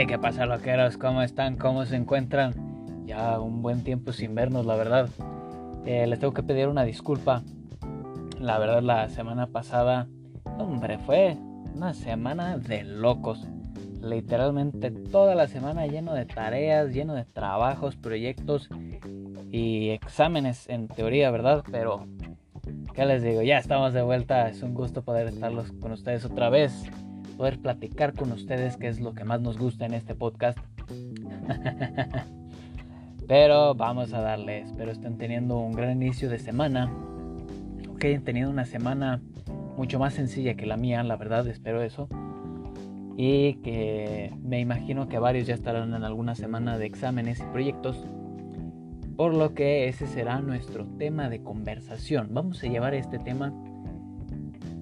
Hey, ¿qué pasa, loqueros? ¿Cómo están? ¿Cómo se encuentran? Ya un buen tiempo sin vernos, la verdad. Eh, les tengo que pedir una disculpa. La verdad, la semana pasada, hombre, fue una semana de locos. Literalmente toda la semana lleno de tareas, lleno de trabajos, proyectos y exámenes en teoría, ¿verdad? Pero, ¿qué les digo? Ya estamos de vuelta. Es un gusto poder estar con ustedes otra vez poder platicar con ustedes, que es lo que más nos gusta en este podcast. Pero vamos a darle, espero estén teniendo un gran inicio de semana, que hayan tenido una semana mucho más sencilla que la mía, la verdad, espero eso. Y que me imagino que varios ya estarán en alguna semana de exámenes y proyectos. Por lo que ese será nuestro tema de conversación. Vamos a llevar este tema.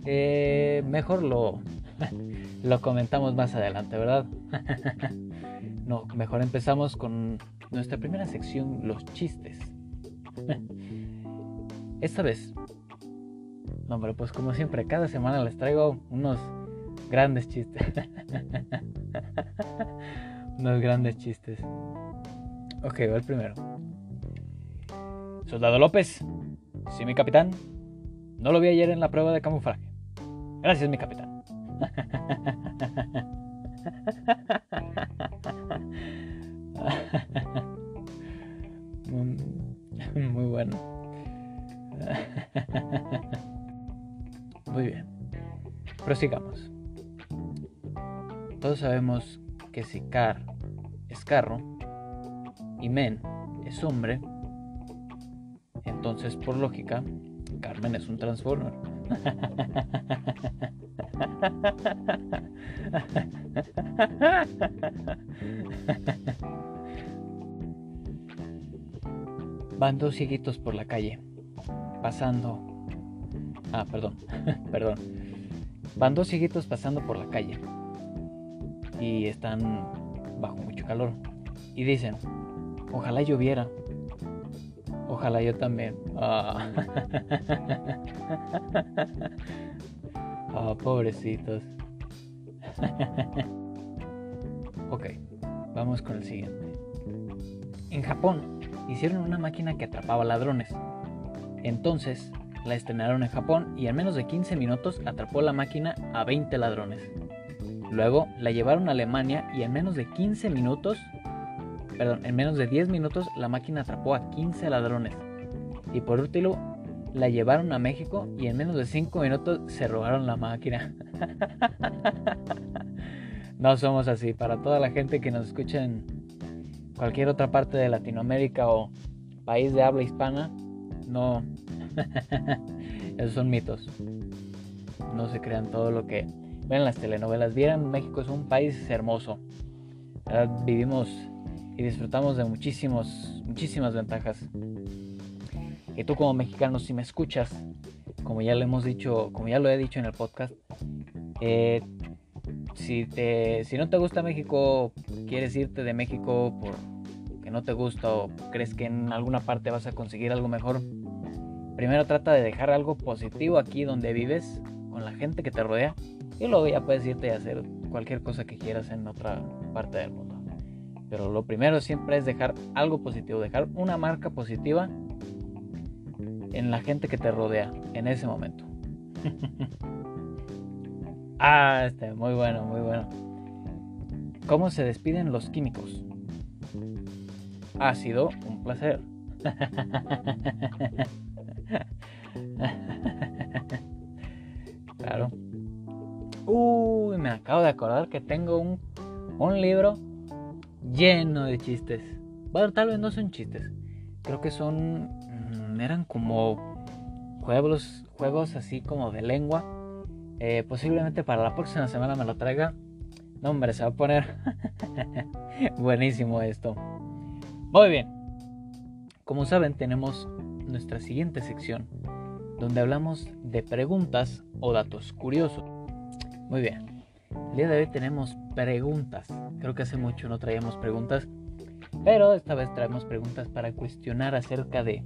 Eh, mejor lo, lo comentamos más adelante, ¿verdad? no, mejor empezamos con nuestra primera sección, los chistes. Esta vez, no, pero pues como siempre, cada semana les traigo unos grandes chistes. unos grandes chistes. Ok, va el primero. Soldado López. Sí, mi capitán. No lo vi ayer en la prueba de camuflaje. Gracias, mi capitán. Muy bueno. Muy bien. Prosigamos. Todos sabemos que si car es carro y men es hombre, entonces por lógica, Carmen es un transformer. Van dos cieguitos por la calle, pasando... Ah, perdón, perdón. Van dos cieguitos pasando por la calle y están bajo mucho calor. Y dicen, ojalá lloviera. Ojalá yo también. Ah. Oh, pobrecitos. ok, vamos con el siguiente. En Japón hicieron una máquina que atrapaba ladrones. Entonces la estrenaron en Japón y en menos de 15 minutos atrapó la máquina a 20 ladrones. Luego la llevaron a Alemania y en menos de 15 minutos, perdón, en menos de 10 minutos la máquina atrapó a 15 ladrones. Y por último, la llevaron a México y en menos de 5 minutos se robaron la máquina. no somos así. Para toda la gente que nos escucha en cualquier otra parte de Latinoamérica o país de habla hispana, no. Esos son mitos. No se crean todo lo que ven las telenovelas. Vieran, México es un país hermoso. Vivimos y disfrutamos de muchísimos, muchísimas ventajas que tú como mexicano, si me escuchas, como ya lo hemos dicho, como ya lo he dicho en el podcast, eh, si, te, si no te gusta México, quieres irte de México porque no te gusta o crees que en alguna parte vas a conseguir algo mejor, primero trata de dejar algo positivo aquí donde vives, con la gente que te rodea, y luego ya puedes irte a hacer cualquier cosa que quieras en otra parte del mundo. Pero lo primero siempre es dejar algo positivo, dejar una marca positiva en la gente que te rodea en ese momento. ah, este, muy bueno, muy bueno. ¿Cómo se despiden los químicos? Ha sido un placer. claro. Uy, me acabo de acordar que tengo un, un libro lleno de chistes. Bueno, tal vez no son chistes. Creo que son eran como juegos, juegos así como de lengua. Eh, posiblemente para la próxima semana me lo traiga. No, hombre, se va a poner buenísimo esto. Muy bien. Como saben, tenemos nuestra siguiente sección donde hablamos de preguntas o datos curiosos. Muy bien. El día de hoy tenemos preguntas. Creo que hace mucho no traíamos preguntas, pero esta vez traemos preguntas para cuestionar acerca de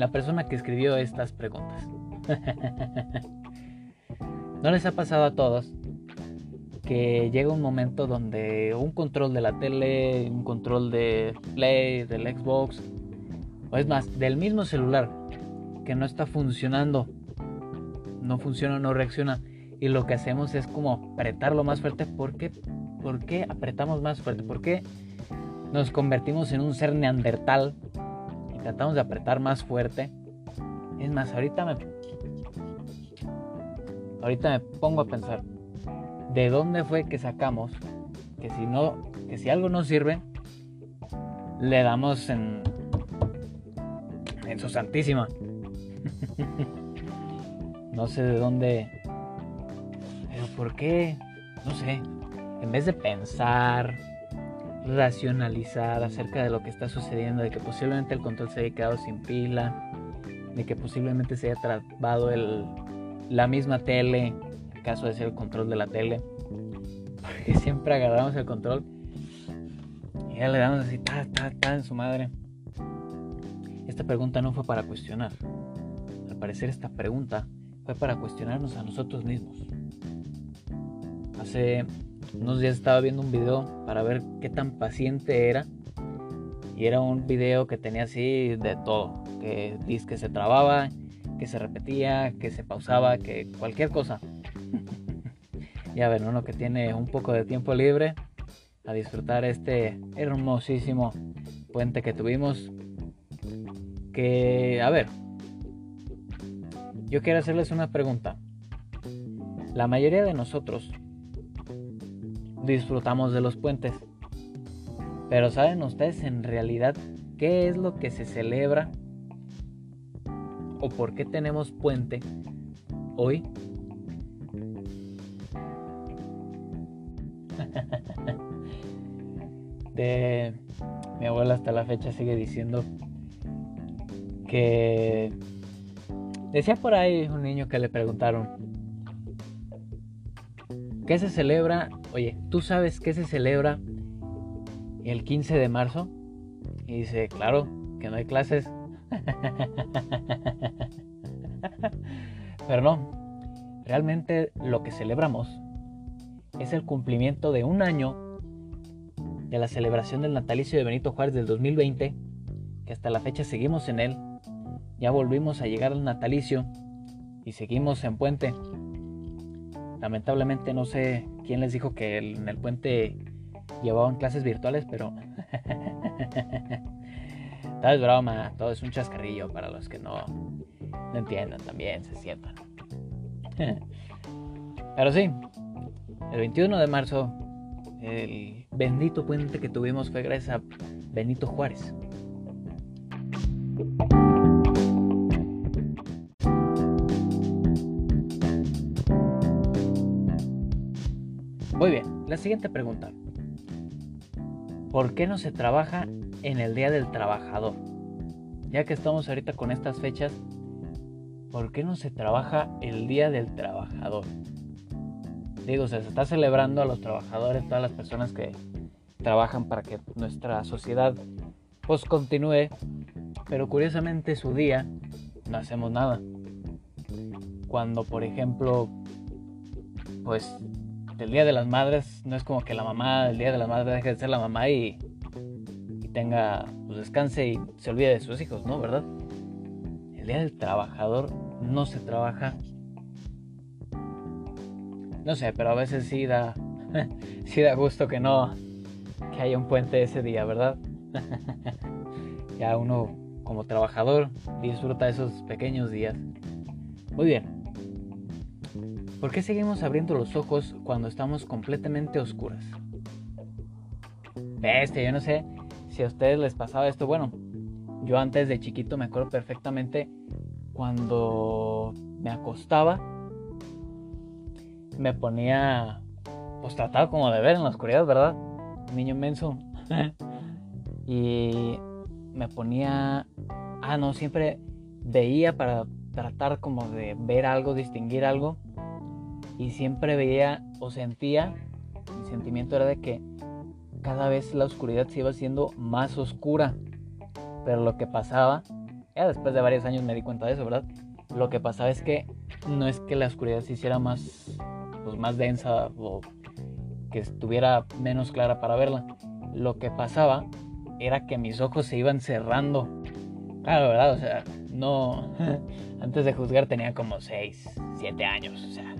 la persona que escribió estas preguntas. ¿No les ha pasado a todos que llega un momento donde un control de la tele, un control de Play, del Xbox, o es más, del mismo celular que no está funcionando, no funciona, no reacciona, y lo que hacemos es como apretarlo más fuerte. ¿Por qué? ¿Por qué apretamos más fuerte? ¿Por qué nos convertimos en un ser neandertal tratamos de apretar más fuerte? Es más, ahorita me ahorita me pongo a pensar de dónde fue que sacamos que si no que si algo no sirve le damos en en su santísima. No sé de dónde pero por qué no sé. En vez de pensar racionalizar acerca de lo que está sucediendo de que posiblemente el control se haya quedado sin pila de que posiblemente se haya trabado el la misma tele, en caso de el control de la tele, porque siempre agarramos el control y ya le damos así, ta, ta, ta, en su madre. Esta pregunta no fue para cuestionar. Al parecer esta pregunta fue para cuestionarnos a nosotros mismos. Hace unos días estaba viendo un video para ver qué tan paciente era. Y era un video que tenía así de todo. Que dice que se trababa, que se repetía, que se pausaba, que cualquier cosa. ya ven, uno que tiene un poco de tiempo libre a disfrutar este hermosísimo puente que tuvimos. Que, a ver, yo quiero hacerles una pregunta. La mayoría de nosotros disfrutamos de los puentes. Pero ¿saben ustedes en realidad qué es lo que se celebra o por qué tenemos puente hoy? de mi abuela hasta la fecha sigue diciendo que decía por ahí un niño que le preguntaron ¿qué se celebra? Oye, ¿tú sabes qué se celebra el 15 de marzo? Y dice, claro, que no hay clases. Pero no, realmente lo que celebramos es el cumplimiento de un año de la celebración del natalicio de Benito Juárez del 2020, que hasta la fecha seguimos en él. Ya volvimos a llegar al natalicio y seguimos en puente. Lamentablemente no sé quién les dijo que en el puente llevaban clases virtuales, pero Tal es broma, todo es un chascarrillo para los que no, no entiendan también, se sientan. Pero sí, el 21 de marzo, el bendito puente que tuvimos fue gracias a Benito Juárez. La siguiente pregunta. ¿Por qué no se trabaja en el Día del Trabajador. Ya que estamos ahorita con estas fechas, ¿por qué no se trabaja el Día del Trabajador? Digo, se está celebrando a los trabajadores, todas las personas que trabajan para que nuestra sociedad pues continúe, pero curiosamente su día no hacemos nada. Cuando, por ejemplo, pues el Día de las Madres no es como que la mamá, el Día de las Madres deje de ser la mamá y tenga, pues descanse y se olvide de sus hijos, ¿no? ¿Verdad? El día del trabajador no se trabaja. No sé, pero a veces sí da, sí da gusto que no, que haya un puente ese día, ¿verdad? ya uno como trabajador disfruta esos pequeños días. Muy bien. ¿Por qué seguimos abriendo los ojos cuando estamos completamente oscuras? Bestia, yo no sé si a ustedes les pasaba esto, bueno, yo antes de chiquito me acuerdo perfectamente cuando me acostaba, me ponía, pues trataba como de ver en la oscuridad, ¿verdad? niño inmenso. y me ponía, ah, no, siempre veía para tratar como de ver algo, distinguir algo. Y siempre veía o sentía, mi sentimiento era de que cada vez la oscuridad se iba haciendo más oscura. Pero lo que pasaba, ya después de varios años me di cuenta de eso, ¿verdad? Lo que pasaba es que no es que la oscuridad se hiciera más, pues, más densa o que estuviera menos clara para verla. Lo que pasaba era que mis ojos se iban cerrando. Claro, ¿verdad? O sea, no... Antes de juzgar tenía como 6, 7 años. O sea,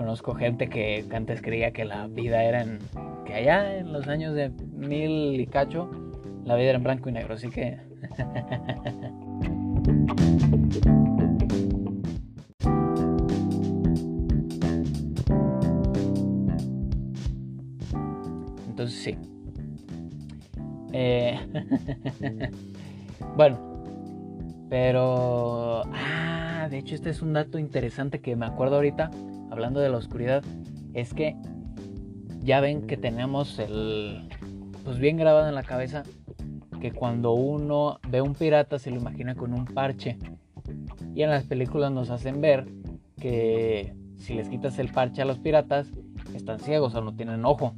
conozco gente que antes creía que la vida era en... Que allá en los años de mil y cacho, la vida era en blanco y negro. Así que... Entonces sí. Eh, bueno, pero... Ah, de hecho este es un dato interesante que me acuerdo ahorita, hablando de la oscuridad, es que ya ven que tenemos el... Pues bien grabado en la cabeza que cuando uno ve un pirata se lo imagina con un parche. Y en las películas nos hacen ver que si les quitas el parche a los piratas, están ciegos o no tienen ojo.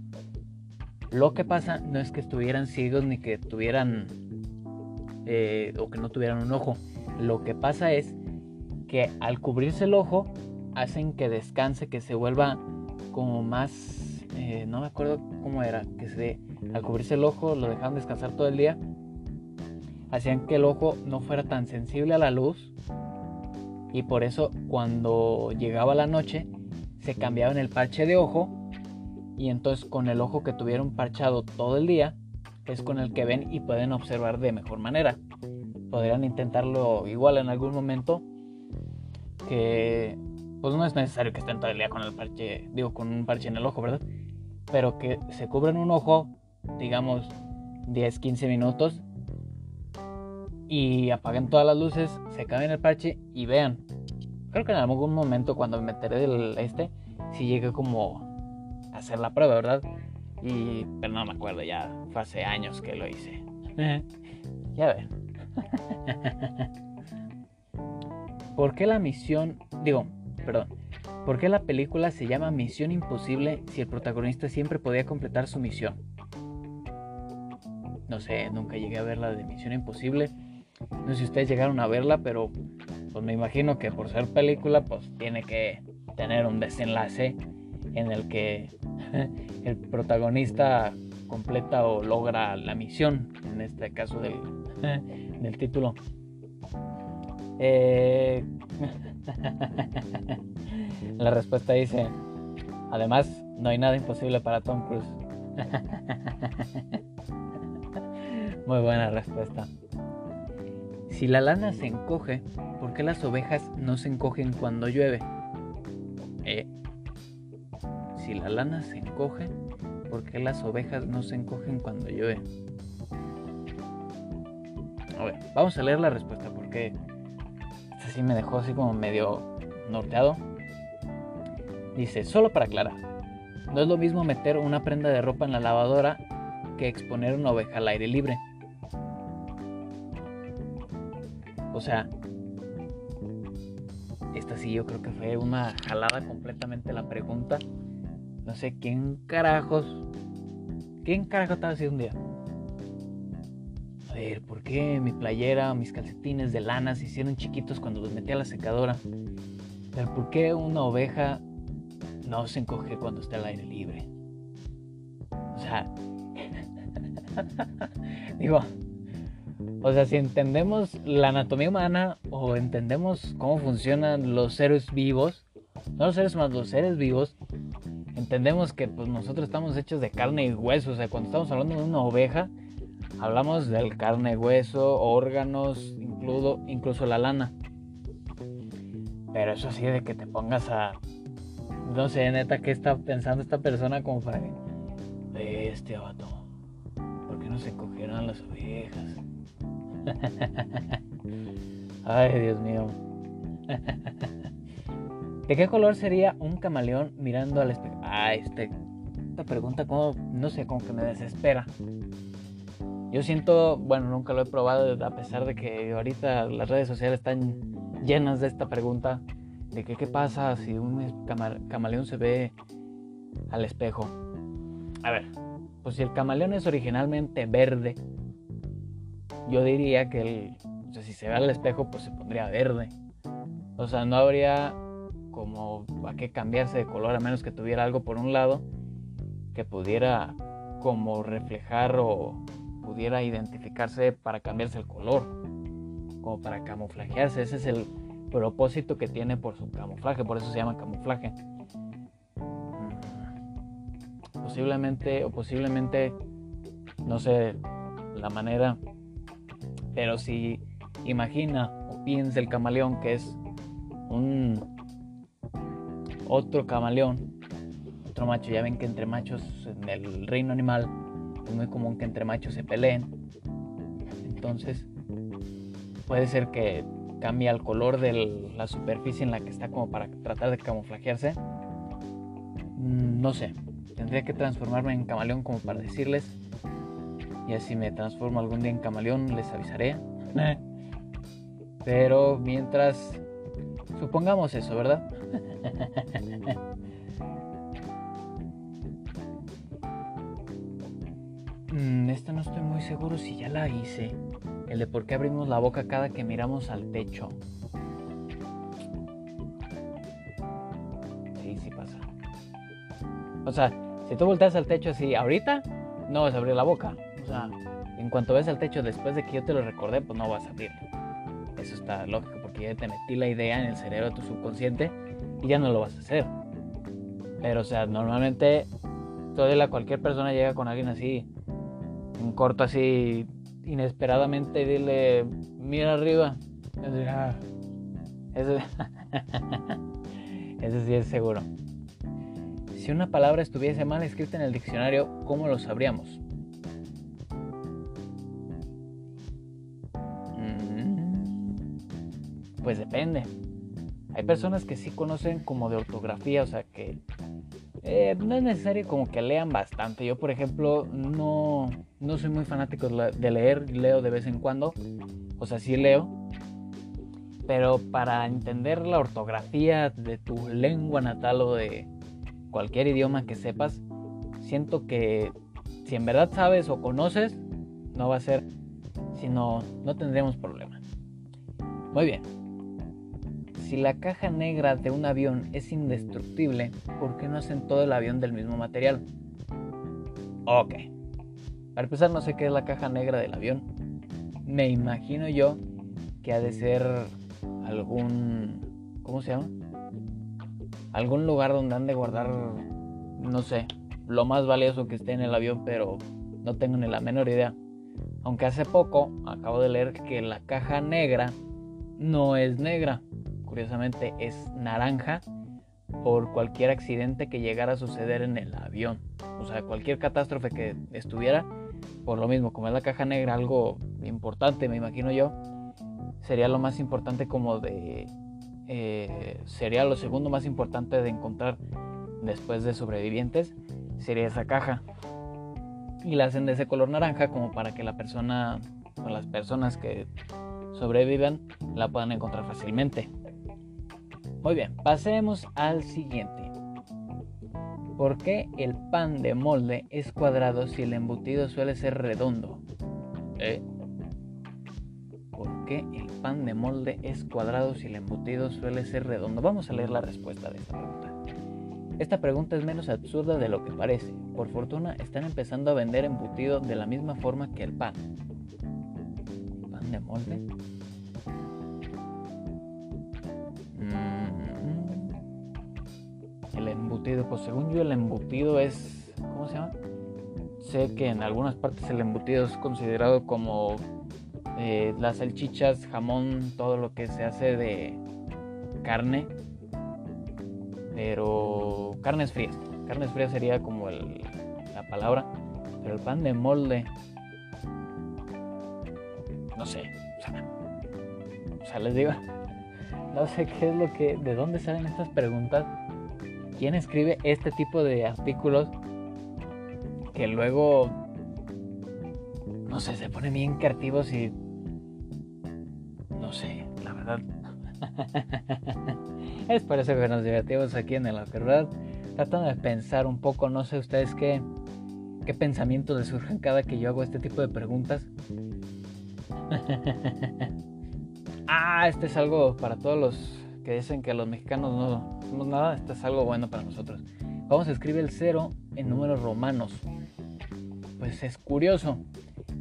Lo que pasa no es que estuvieran ciegos ni que tuvieran eh, o que no tuvieran un ojo. Lo que pasa es que al cubrirse el ojo hacen que descanse, que se vuelva como más, eh, no me acuerdo cómo era, que se al cubrirse el ojo lo dejaban descansar todo el día, hacían que el ojo no fuera tan sensible a la luz y por eso cuando llegaba la noche se cambiaban el parche de ojo y entonces con el ojo que tuvieron parchado todo el día es con el que ven y pueden observar de mejor manera. Podrían intentarlo igual en algún momento que pues no es necesario que estén todo el día con el parche, digo con un parche en el ojo, ¿verdad? Pero que se cubran un ojo, digamos 10, 15 minutos y apaguen todas las luces, se cambien el parche y vean. Creo que en algún momento cuando me meteré del este, si llegué como hacer la prueba, ¿verdad? Y, pero no me acuerdo, ya fue hace años que lo hice. ya ven. ¿Por qué la misión, digo, perdón, por qué la película se llama Misión Imposible si el protagonista siempre podía completar su misión? No sé, nunca llegué a ver la de Misión Imposible. No sé si ustedes llegaron a verla, pero pues me imagino que por ser película, pues tiene que tener un desenlace en el que el protagonista completa o logra la misión, en este caso del, del título. Eh, la respuesta dice, además, no hay nada imposible para Tom Cruise. Muy buena respuesta. Si la lana se encoge, ¿por qué las ovejas no se encogen cuando llueve? Eh, si la lana se encoge, ¿por qué las ovejas no se encogen cuando llueve? A ver, vamos a leer la respuesta porque esta sí me dejó así como medio norteado. Dice, solo para aclarar, no es lo mismo meter una prenda de ropa en la lavadora que exponer una oveja al aire libre. O sea, esta sí yo creo que fue una jalada completamente la pregunta. No sé quién carajos. ¿Quién carajos estaba haciendo un día? A ver, ¿por qué mi playera, mis calcetines de lana se hicieron chiquitos cuando los metí a la secadora? Pero ¿por qué una oveja no se encoge cuando está al aire libre? O sea, digo, o sea, si entendemos la anatomía humana o entendemos cómo funcionan los seres vivos, no los seres humanos, los seres vivos, entendemos que pues, nosotros estamos hechos de carne y hueso. O sea, cuando estamos hablando de una oveja, hablamos del carne, hueso, órganos, incluso, incluso la lana. Pero eso sí, de que te pongas a. No sé, neta, ¿qué está pensando esta persona como para Este vato. ¿Por qué no se cogieron las ovejas? Ay, Dios mío. ¿De qué color sería un camaleón mirando al espejo? Ah, este, esta pregunta como, no sé, como que me desespera. Yo siento, bueno, nunca lo he probado, a pesar de que ahorita las redes sociales están llenas de esta pregunta, de que qué pasa si un camaleón se ve al espejo. A ver, pues si el camaleón es originalmente verde, yo diría que el, o sea, si se ve al espejo, pues se pondría verde. O sea, no habría como a qué cambiarse de color a menos que tuviera algo por un lado que pudiera como reflejar o pudiera identificarse para cambiarse el color, como para camuflajearse. Ese es el propósito que tiene por su camuflaje, por eso se llama camuflaje. Posiblemente, o posiblemente, no sé la manera, pero si imagina o piensa el camaleón que es un otro camaleón, otro macho, ya ven que entre machos en el reino animal es muy común que entre machos se peleen. Entonces, puede ser que cambie el color de la superficie en la que está como para tratar de camuflajearse. Mm, no sé, tendría que transformarme en camaleón como para decirles. Y así me transformo algún día en camaleón, les avisaré. Pero mientras, supongamos eso, ¿verdad? Mm, esta no estoy muy seguro si ya la hice. El de por qué abrimos la boca cada que miramos al techo. Sí, sí pasa. O sea, si tú volteas al techo así ahorita, no vas a abrir la boca. O sea, en cuanto ves al techo después de que yo te lo recordé, pues no vas a abrirlo. Eso está lógico porque ya te metí la idea en el cerebro de tu subconsciente y ya no lo vas a hacer. Pero, o sea, normalmente todavía cualquier persona llega con alguien así un corto así inesperadamente y dile, mira arriba. Ah, ese, ese sí es seguro. Si una palabra estuviese mal escrita en el diccionario, ¿cómo lo sabríamos? Mm, pues depende. Hay personas que sí conocen como de ortografía, o sea que eh, no es necesario como que lean bastante. Yo, por ejemplo, no, no soy muy fanático de leer, leo de vez en cuando. O sea, sí leo. Pero para entender la ortografía de tu lengua natal o de cualquier idioma que sepas, siento que si en verdad sabes o conoces, no va a ser, sino no tendremos problema. Muy bien, si la caja negra de un avión es indestructible, ¿por qué no hacen todo el avión del mismo material? Ok. Para empezar, no sé qué es la caja negra del avión. Me imagino yo que ha de ser algún... ¿Cómo se llama? Algún lugar donde han de guardar, no sé, lo más valioso que esté en el avión, pero no tengo ni la menor idea. Aunque hace poco acabo de leer que la caja negra no es negra, curiosamente es naranja por cualquier accidente que llegara a suceder en el avión. O sea, cualquier catástrofe que estuviera, por lo mismo, como es la caja negra, algo importante, me imagino yo, sería lo más importante como de... Eh, sería lo segundo más importante de encontrar después de sobrevivientes, sería esa caja. Y la hacen de ese color naranja como para que la persona o las personas que sobrevivan la puedan encontrar fácilmente. Muy bien, pasemos al siguiente. ¿Por qué el pan de molde es cuadrado si el embutido suele ser redondo? ¿Eh? ¿Por qué el pan de molde es cuadrado si el embutido suele ser redondo? Vamos a leer la respuesta de esta pregunta. Esta pregunta es menos absurda de lo que parece. Por fortuna están empezando a vender embutido de la misma forma que el pan. ¿Pan de molde? Pues según yo el embutido es, ¿cómo se llama? Sé que en algunas partes el embutido es considerado como eh, las salchichas, jamón, todo lo que se hace de carne, pero carnes frías. Carnes frías sería como la palabra, pero el pan de molde, no sé, o sea, o sea les digo, no sé qué es lo que, de dónde salen estas preguntas quién escribe este tipo de artículos que luego, no sé, se ponen bien creativos y, no sé, la verdad. es por eso que nos divertimos aquí en el verdad tratando de pensar un poco, no sé ustedes qué, qué pensamientos les surgen cada que yo hago este tipo de preguntas. ah, este es algo para todos los que dicen que los mexicanos no nada, esto es algo bueno para nosotros. Vamos a escribir el 0 en números romanos. Pues es curioso,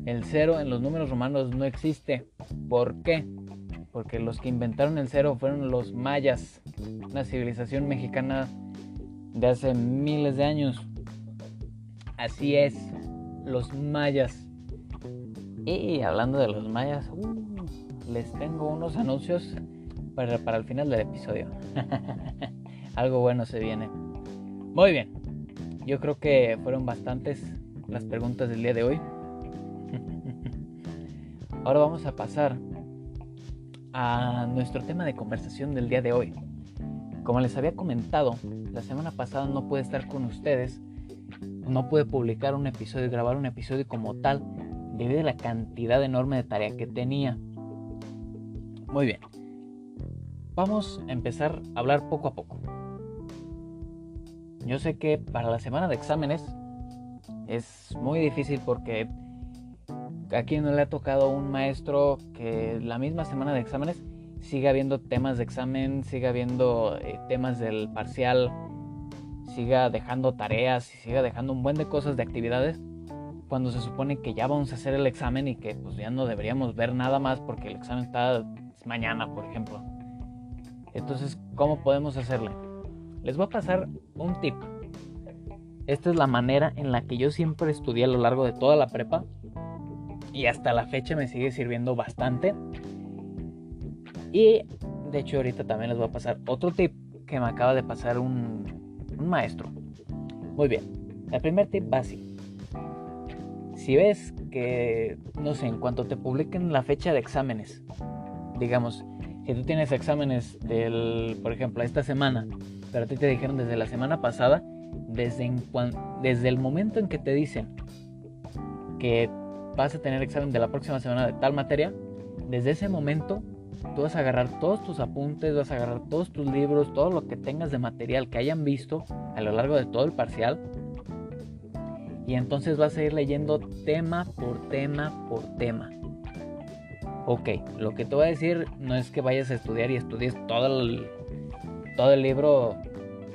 el cero en los números romanos no existe. ¿Por qué? Porque los que inventaron el cero fueron los mayas, una civilización mexicana de hace miles de años. Así es, los mayas. Y hablando de los mayas, uh, les tengo unos anuncios para, para el final del episodio. Algo bueno se viene. Muy bien, yo creo que fueron bastantes las preguntas del día de hoy. Ahora vamos a pasar a nuestro tema de conversación del día de hoy. Como les había comentado, la semana pasada no pude estar con ustedes, no pude publicar un episodio, grabar un episodio como tal, debido a la cantidad enorme de tarea que tenía. Muy bien, vamos a empezar a hablar poco a poco. Yo sé que para la semana de exámenes es muy difícil porque aquí no le ha tocado un maestro que la misma semana de exámenes siga habiendo temas de examen, siga habiendo eh, temas del parcial, siga dejando tareas y siga dejando un buen de cosas de actividades cuando se supone que ya vamos a hacer el examen y que pues ya no deberíamos ver nada más porque el examen está mañana, por ejemplo. Entonces, ¿cómo podemos hacerle? Les voy a pasar un tip. Esta es la manera en la que yo siempre estudié a lo largo de toda la prepa y hasta la fecha me sigue sirviendo bastante. Y de hecho ahorita también les voy a pasar otro tip que me acaba de pasar un, maestro. Muy bien, el primer tip va así. Si ves que, no sé, en cuanto te publiquen la fecha de exámenes, digamos, si tú tienes exámenes del, por ejemplo, esta semana, pero a ti te dijeron desde la semana pasada, desde, desde el momento en que te dicen que vas a tener examen de la próxima semana de tal materia, desde ese momento tú vas a agarrar todos tus apuntes, vas a agarrar todos tus libros, todo lo que tengas de material que hayan visto a lo largo de todo el parcial. Y entonces vas a ir leyendo tema por tema por tema. Ok, lo que te voy a decir no es que vayas a estudiar y estudies todo el, todo el libro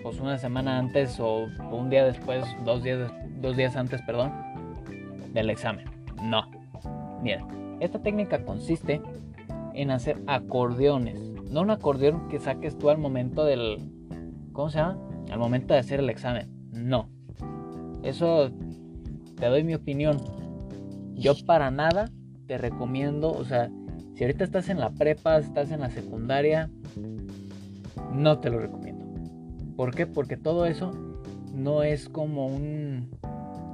pues una semana antes o un día después, dos días, dos días antes, perdón, del examen. No. Mira, esta técnica consiste en hacer acordeones. No un acordeón que saques tú al momento del... ¿Cómo se llama? Al momento de hacer el examen. No. Eso te doy mi opinión. Yo para nada te recomiendo, o sea, si ahorita estás en la prepa, estás en la secundaria, no te lo recomiendo. ¿Por qué? Porque todo eso no es como un...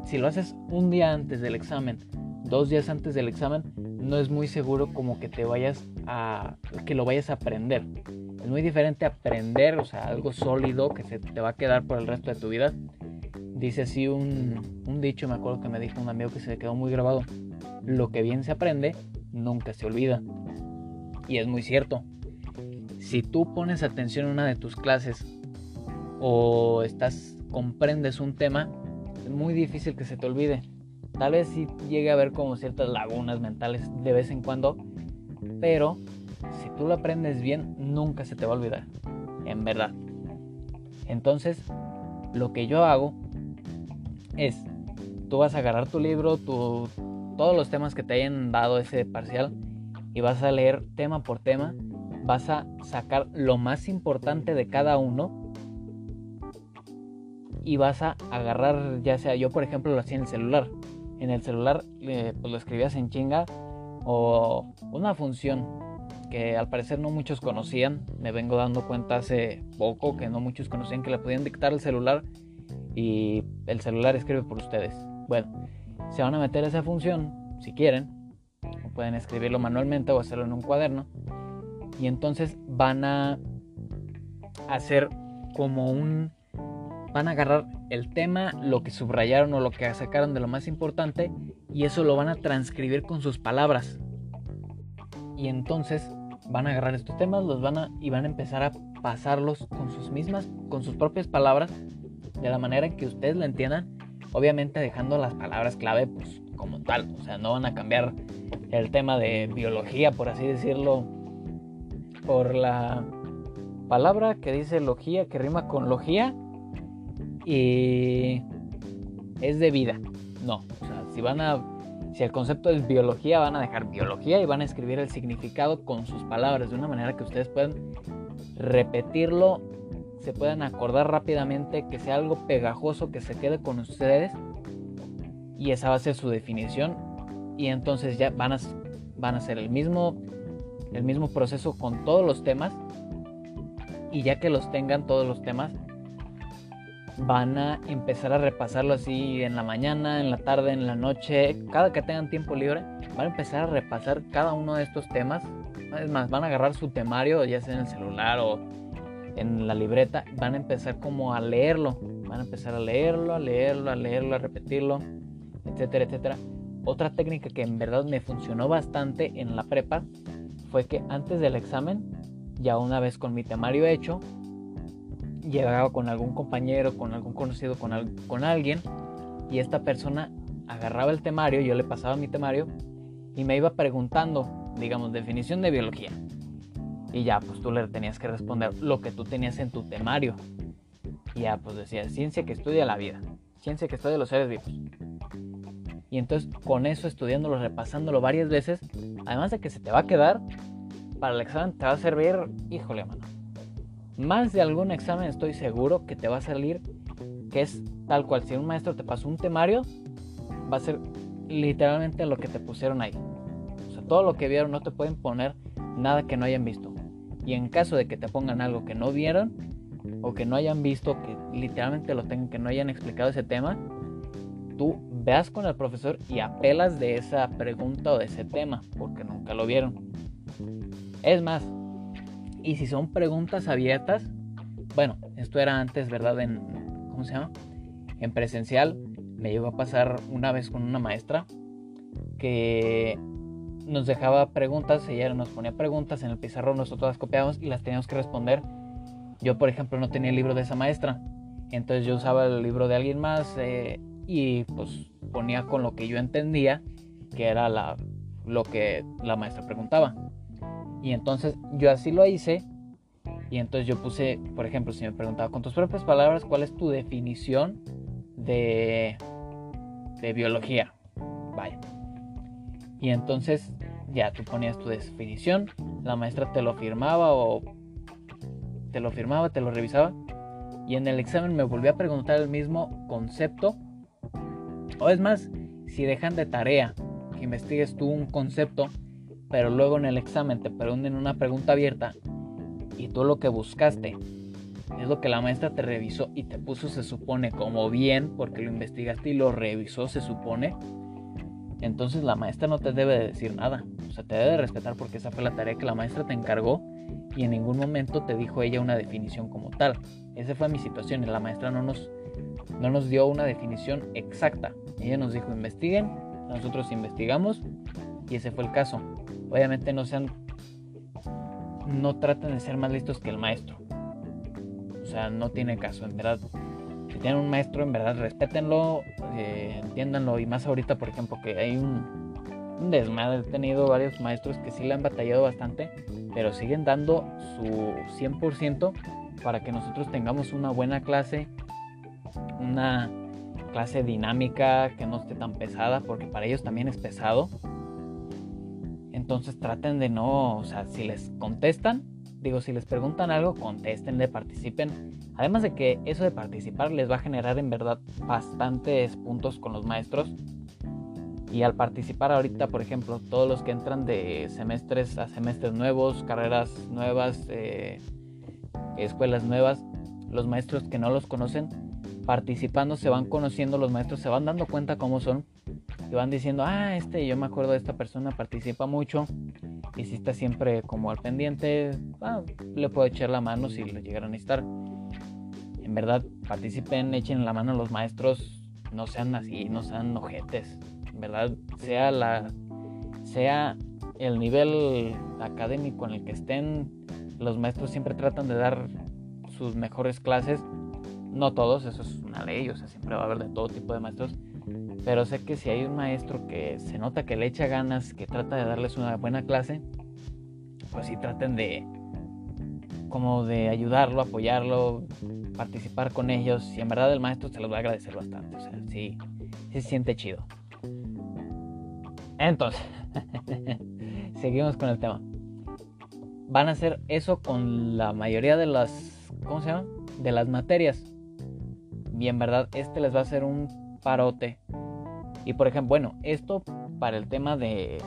Si lo haces un día antes del examen dos días antes del examen, no es muy seguro como que te vayas a, que lo vayas a aprender. Es muy diferente aprender, o sea, algo sólido que se te va a quedar por el resto de tu vida. Dice así un, un dicho, me acuerdo que me dijo un amigo que se quedó muy grabado. Lo que bien se aprende, nunca se olvida. Y es muy cierto. Si tú pones atención en una de tus clases o estás comprendes un tema, es muy difícil que se te olvide. Tal vez sí llegue a haber como ciertas lagunas mentales de vez en cuando, pero si tú lo aprendes bien, nunca se te va a olvidar, en verdad. Entonces, lo que yo hago es, tú vas a agarrar tu libro, todos los temas que te hayan dado ese parcial y vas a leer tema por tema, vas a sacar lo más importante de cada uno y vas a agarrar, ya sea yo por ejemplo lo hacía en el celular, en el celular pues lo escribías en chinga o una función que al parecer no muchos conocían. Me vengo dando cuenta hace poco que no muchos conocían que le podían dictar el celular y el celular escribe por ustedes. Bueno, se van a meter esa función si quieren. pueden escribirlo manualmente o hacerlo en un cuaderno. Y entonces van a hacer como un van a agarrar el tema, lo que subrayaron o lo que sacaron de lo más importante y eso lo van a transcribir con sus palabras. Y entonces van a agarrar estos temas, los van a y van a empezar a pasarlos con sus mismas, con sus propias palabras, de la manera que ustedes lo entiendan, obviamente dejando las palabras clave pues como tal, o sea, no van a cambiar el tema de biología, por así decirlo, por la palabra que dice logía, que rima con logía, y es de vida. No, o sea, si van a si el concepto es biología, van a dejar biología y van a escribir el significado con sus palabras de una manera que ustedes puedan repetirlo, se puedan acordar rápidamente, que sea algo pegajoso que se quede con ustedes y esa va a ser su definición y entonces ya van a, van a hacer el mismo, el mismo proceso con todos los temas y ya que los tengan todos los temas van a empezar a repasarlo así en la mañana, en la tarde, en la noche, cada que tengan tiempo libre, van a empezar a repasar cada uno de estos temas. Es más, van a agarrar su temario, ya sea en el celular o en la libreta, van a empezar como a leerlo, van a empezar a leerlo, a leerlo, a leerlo, a repetirlo, etcétera, etcétera. Otra técnica que en verdad me funcionó bastante en la prepa fue que antes del examen, ya una vez con mi temario hecho, llegaba con algún compañero, con algún conocido, con, con alguien, y esta persona agarraba el temario, yo le pasaba mi temario, y me iba preguntando, digamos, definición de biología. Y ya, pues tú le tenías que responder lo que tú tenías en tu temario. Y ya, pues decía, ciencia que estudia la vida, ciencia que estudia los seres vivos. Y entonces con eso, estudiándolo, repasándolo varias veces, además de que se te va a quedar, para el examen te va a servir, híjole, mano más de algún examen estoy seguro que te va a salir que es tal cual. Si un maestro te pasó un temario, va a ser literalmente lo que te pusieron ahí. O sea, todo lo que vieron no te pueden poner nada que no hayan visto. Y en caso de que te pongan algo que no vieron o que no hayan visto, que literalmente lo tengan, que no hayan explicado ese tema, tú veas con el profesor y apelas de esa pregunta o de ese tema, porque nunca lo vieron. Es más, y si son preguntas abiertas, bueno, esto era antes, ¿verdad? En, ¿cómo se llama? En presencial, me llegó a pasar una vez con una maestra que nos dejaba preguntas, ella nos ponía preguntas en el pizarrón, nosotros las copiábamos y las teníamos que responder. Yo, por ejemplo, no tenía el libro de esa maestra, entonces yo usaba el libro de alguien más eh, y pues ponía con lo que yo entendía, que era la, lo que la maestra preguntaba. Y entonces yo así lo hice. Y entonces yo puse, por ejemplo, si me preguntaba con tus propias palabras, ¿cuál es tu definición de, de biología? Vaya. Y entonces ya tú ponías tu definición, la maestra te lo firmaba o te lo firmaba, te lo revisaba. Y en el examen me volvió a preguntar el mismo concepto. O es más, si dejan de tarea que investigues tú un concepto, pero luego en el examen te preguntan una pregunta abierta y tú lo que buscaste es lo que la maestra te revisó y te puso, se supone, como bien, porque lo investigaste y lo revisó, se supone. Entonces la maestra no te debe decir nada. O sea, te debe respetar porque esa fue la tarea que la maestra te encargó y en ningún momento te dijo ella una definición como tal. Esa fue mi situación la maestra no nos, no nos dio una definición exacta. Ella nos dijo investiguen, nosotros investigamos y ese fue el caso. Obviamente no sean, no traten de ser más listos que el maestro. O sea, no tiene caso, en verdad. Si tienen un maestro, en verdad, respétenlo, eh, entiéndanlo. Y más ahorita, por ejemplo, que hay un, un desmadre. He tenido varios maestros que sí le han batallado bastante, pero siguen dando su 100% para que nosotros tengamos una buena clase, una clase dinámica que no esté tan pesada, porque para ellos también es pesado. Entonces traten de no, o sea, si les contestan, digo, si les preguntan algo, contéstenle, participen. Además de que eso de participar les va a generar en verdad bastantes puntos con los maestros. Y al participar ahorita, por ejemplo, todos los que entran de semestres a semestres nuevos, carreras nuevas, eh, escuelas nuevas, los maestros que no los conocen, participando se van conociendo, los maestros se van dando cuenta cómo son y van diciendo, ah, este, yo me acuerdo de esta persona, participa mucho y si está siempre como al pendiente, ah, le puedo echar la mano si le llegaran a necesitar. En verdad, participen, echen la mano a los maestros, no sean así, no sean ojetes. Verdad, sea la sea el nivel académico en el que estén, los maestros siempre tratan de dar sus mejores clases. No todos, eso es una ley, o sea, siempre va a haber de todo tipo de maestros pero sé que si hay un maestro que se nota que le echa ganas, que trata de darles una buena clase, pues sí traten de como de ayudarlo, apoyarlo, participar con ellos. Y en verdad el maestro se los va a agradecer bastante. O sea, sí se siente chido. Entonces, seguimos con el tema. Van a hacer eso con la mayoría de las, ¿cómo se llama? De las materias. Y en verdad este les va a hacer un parote. Y por ejemplo, bueno, esto para el tema de,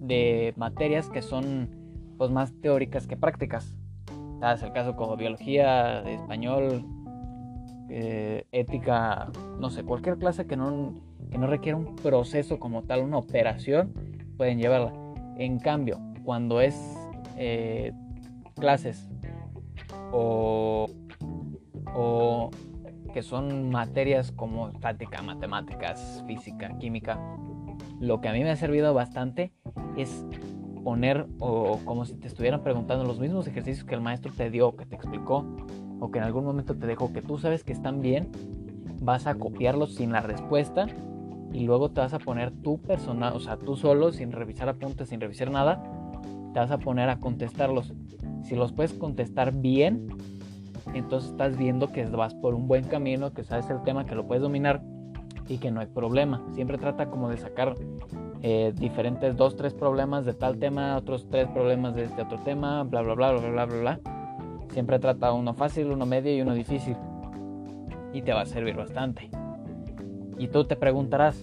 de materias que son pues más teóricas que prácticas. Es el caso como biología, español, eh, ética, no sé, cualquier clase que no, que no requiera un proceso como tal, una operación, pueden llevarla. En cambio, cuando es eh, clases o, o que son materias como estática, matemáticas, física, química, lo que a mí me ha servido bastante es poner o como si te estuvieran preguntando los mismos ejercicios que el maestro te dio, que te explicó o que en algún momento te dejó, que tú sabes que están bien, vas a copiarlos sin la respuesta y luego te vas a poner tú personal, o sea, tú solo, sin revisar apuntes, sin revisar nada, te vas a poner a contestarlos. Si los puedes contestar bien, entonces estás viendo que vas por un buen camino, que sabes el tema, que lo puedes dominar y que no hay problema. Siempre trata como de sacar eh, diferentes dos, tres problemas de tal tema, otros tres problemas de este otro tema, bla, bla, bla, bla, bla, bla, bla. Siempre trata uno fácil, uno medio y uno difícil. Y te va a servir bastante. Y tú te preguntarás,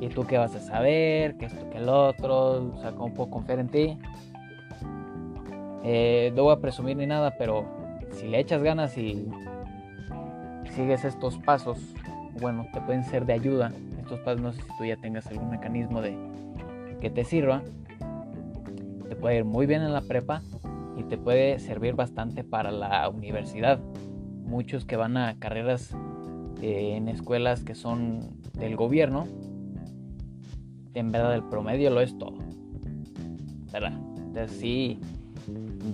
¿y tú qué vas a saber? ¿Qué esto, qué el otro? O sea, ¿cómo puedo confiar en ti? Eh, no voy a presumir ni nada, pero si le echas ganas y sigues estos pasos, bueno, te pueden ser de ayuda no sé si tú ya tengas algún mecanismo de que te sirva, te puede ir muy bien en la prepa y te puede servir bastante para la universidad. Muchos que van a carreras eh, en escuelas que son del gobierno, en verdad el promedio lo es todo. ¿Verdad? Entonces sí,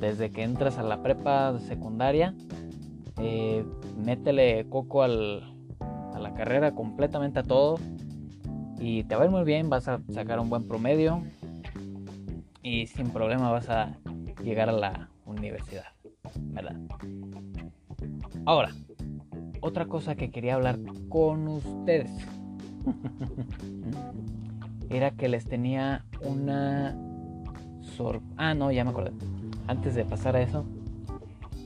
desde que entras a la prepa secundaria, eh, métele coco al, a la carrera completamente a todo y te va a ir muy bien, vas a sacar un buen promedio y sin problema vas a llegar a la universidad, ¿verdad? Ahora, otra cosa que quería hablar con ustedes era que les tenía una sor... Ah, no, ya me acordé. Antes de pasar a eso,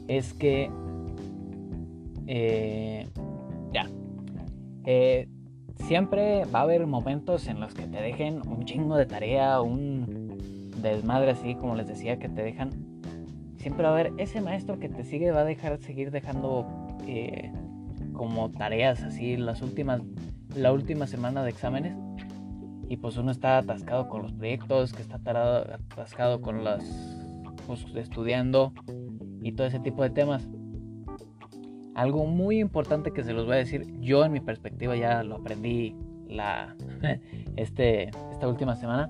es que... Eh, ya. Eh, siempre va a haber momentos en los que te dejen un chingo de tarea, un desmadre así como les decía que te dejan. Siempre va a haber ese maestro que te sigue, va a dejar seguir dejando eh, como tareas así las últimas, la última semana de exámenes. Y pues uno está atascado con los proyectos, que está atascado con las pues, estudiando y todo ese tipo de temas. Algo muy importante que se los voy a decir, yo en mi perspectiva ya lo aprendí la, este, esta última semana,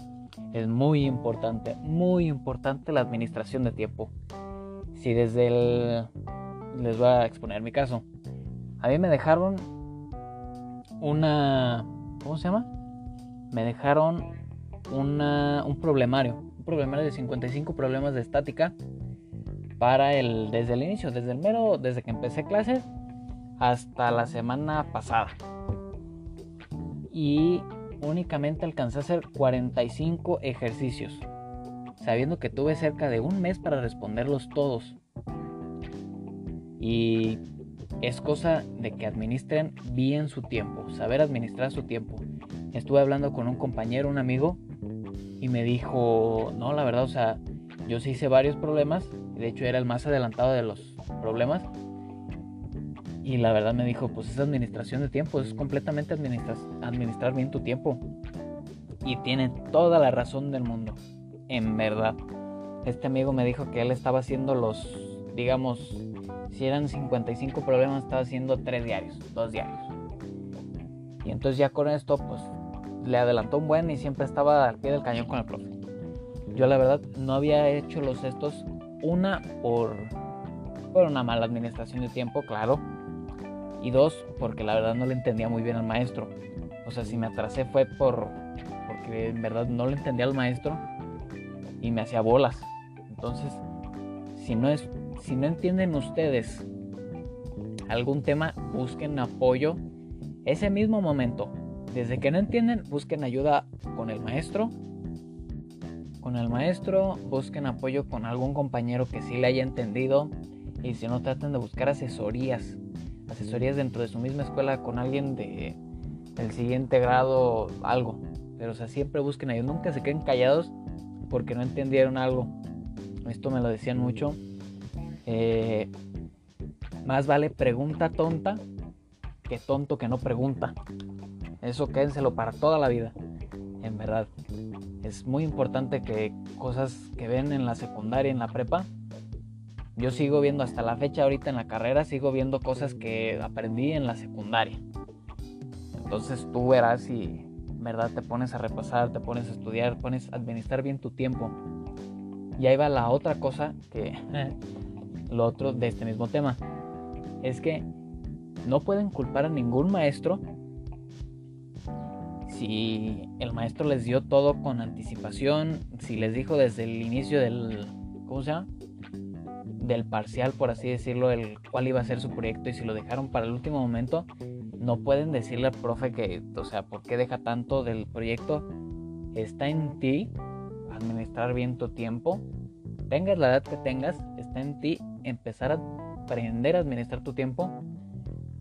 es muy importante, muy importante la administración de tiempo. Si desde el... Les voy a exponer mi caso. A mí me dejaron una... ¿Cómo se llama? Me dejaron una, un problemario. Un problemario de 55 problemas de estática para el desde el inicio, desde el mero, desde que empecé clases hasta la semana pasada. Y únicamente alcancé a hacer 45 ejercicios, sabiendo que tuve cerca de un mes para responderlos todos. Y es cosa de que administren bien su tiempo, saber administrar su tiempo. Estuve hablando con un compañero, un amigo, y me dijo, no, la verdad, o sea, yo sí hice varios problemas, de hecho era el más adelantado de los problemas. Y la verdad me dijo, pues es administración de tiempo, es completamente administrar, administrar bien tu tiempo. Y tiene toda la razón del mundo, en verdad. Este amigo me dijo que él estaba haciendo los, digamos, si eran 55 problemas, estaba haciendo 3 diarios, 2 diarios. Y entonces ya con esto, pues le adelantó un buen y siempre estaba al pie del cañón con el profe. Yo la verdad no había hecho los estos una, por, por una mala administración de tiempo, claro. Y dos, porque la verdad no le entendía muy bien al maestro. O sea, si me atrasé fue por porque en verdad no le entendía al maestro y me hacía bolas. Entonces, si no es si no entienden ustedes algún tema, busquen apoyo ese mismo momento. Desde que no entienden, busquen ayuda con el maestro. Con el maestro, busquen apoyo con algún compañero que sí le haya entendido. Y si no, traten de buscar asesorías. Asesorías dentro de su misma escuela con alguien de el siguiente grado, algo. Pero o sea, siempre busquen ayuda. Nunca se queden callados porque no entendieron algo. Esto me lo decían mucho. Eh, más vale pregunta tonta que tonto que no pregunta. Eso quédenselo para toda la vida. En verdad. Es muy importante que cosas que ven en la secundaria, en la prepa, yo sigo viendo hasta la fecha ahorita en la carrera, sigo viendo cosas que aprendí en la secundaria. Entonces tú verás si verdad te pones a repasar, te pones a estudiar, pones a administrar bien tu tiempo. Y ahí va la otra cosa que lo otro de este mismo tema es que no pueden culpar a ningún maestro si el maestro les dio todo con anticipación, si les dijo desde el inicio del, ¿cómo se llama? Del parcial, por así decirlo, el cuál iba a ser su proyecto y si lo dejaron para el último momento, no pueden decirle al profe que, o sea, ¿por qué deja tanto del proyecto? Está en ti administrar bien tu tiempo. Tengas la edad que tengas, está en ti empezar a aprender a administrar tu tiempo,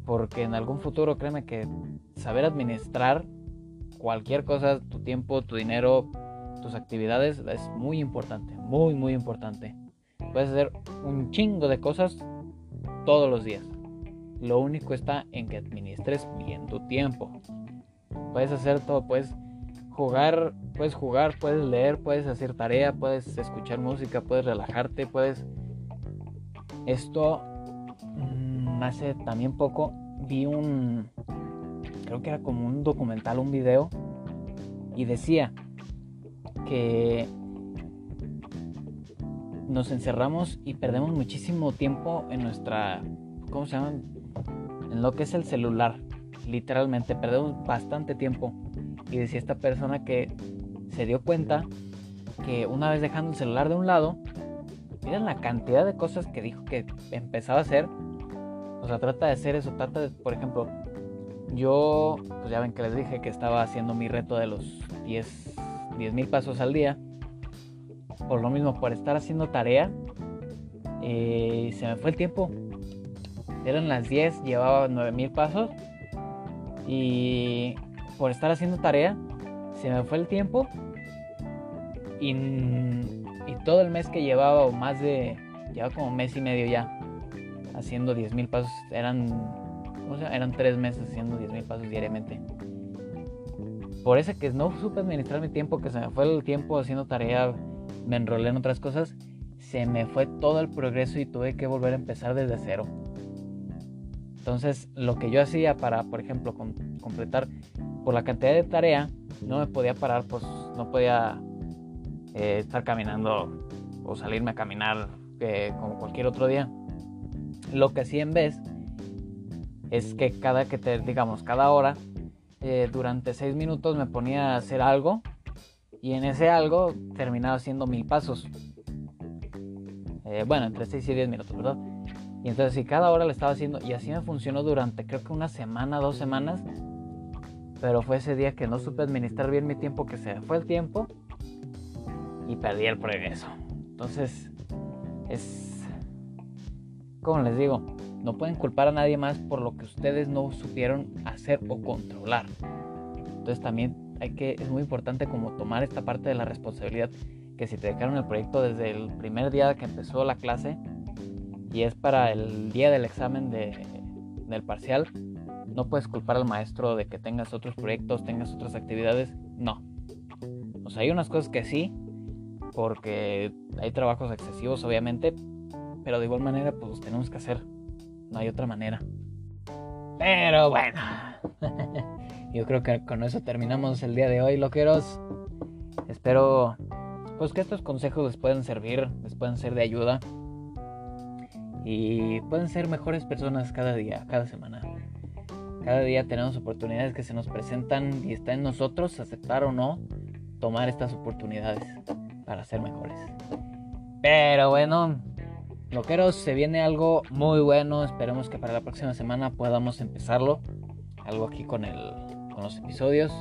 porque en algún futuro créeme que saber administrar cualquier cosa, tu tiempo, tu dinero, tus actividades, es muy importante, muy, muy importante. Puedes hacer un chingo de cosas todos los días. Lo único está en que administres bien tu tiempo. Puedes hacer todo, puedes jugar, puedes jugar, puedes leer, puedes hacer tarea, puedes escuchar música, puedes relajarte, puedes... Esto hace también poco vi un, creo que era como un documental, un video, y decía que nos encerramos y perdemos muchísimo tiempo en nuestra, ¿cómo se llama? En lo que es el celular. Literalmente, perdemos bastante tiempo. Y decía esta persona que se dio cuenta que una vez dejando el celular de un lado, miren la cantidad de cosas que dijo que empezaba a hacer o sea, trata de hacer eso, trata de, por ejemplo, yo, pues ya ven que les dije que estaba haciendo mi reto de los 10 mil pasos al día. Por lo mismo, por estar haciendo tarea, eh, se me fue el tiempo. Eran las 10, llevaba 9 mil pasos. Y por estar haciendo tarea, se me fue el tiempo. Y, y todo el mes que llevaba, o más de, llevaba como mes y medio ya, haciendo 10.000 pasos. Eran, ¿cómo se Eran tres meses haciendo 10.000 pasos diariamente. Por eso que no supe administrar mi tiempo, que se me fue el tiempo haciendo tarea, me enrolé en otras cosas, se me fue todo el progreso y tuve que volver a empezar desde cero. Entonces, lo que yo hacía para, por ejemplo, completar por la cantidad de tarea, no me podía parar, pues no podía eh, estar caminando o salirme a caminar eh, como cualquier otro día. Lo que sí en vez es que cada que te, digamos, cada hora, eh, durante seis minutos me ponía a hacer algo y en ese algo terminaba haciendo mil pasos. Bueno, entre 6 y 10 minutos, ¿verdad? Y entonces si cada hora le estaba haciendo, y así me funcionó durante creo que una semana, dos semanas, pero fue ese día que no supe administrar bien mi tiempo, que se fue el tiempo y perdí el progreso. Entonces, es como les digo, no pueden culpar a nadie más por lo que ustedes no supieron hacer o controlar. Entonces también hay que, es muy importante como tomar esta parte de la responsabilidad que si te dejaron el proyecto desde el primer día que empezó la clase y es para el día del examen de, del parcial, no puedes culpar al maestro de que tengas otros proyectos, tengas otras actividades, no. O sea, hay unas cosas que sí, porque hay trabajos excesivos obviamente, pero de igual manera, pues tenemos que hacer. No hay otra manera. Pero bueno. Yo creo que con eso terminamos el día de hoy, loqueros. Espero pues que estos consejos les puedan servir, les puedan ser de ayuda. Y pueden ser mejores personas cada día, cada semana. Cada día tenemos oportunidades que se nos presentan y está en nosotros aceptar o no tomar estas oportunidades para ser mejores. Pero bueno, loqueros, se viene algo muy bueno. Esperemos que para la próxima semana podamos empezarlo. Algo aquí con, el, con los episodios.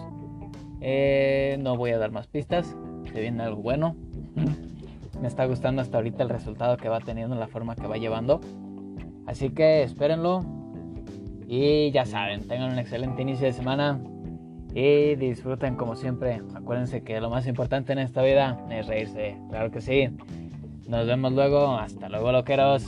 Eh, no voy a dar más pistas. Se viene algo bueno. Me está gustando hasta ahorita el resultado que va teniendo, la forma que va llevando. Así que espérenlo. Y ya saben, tengan un excelente inicio de semana. Y disfruten como siempre. Acuérdense que lo más importante en esta vida es reírse. Claro que sí. Nos vemos luego. Hasta luego, loqueros.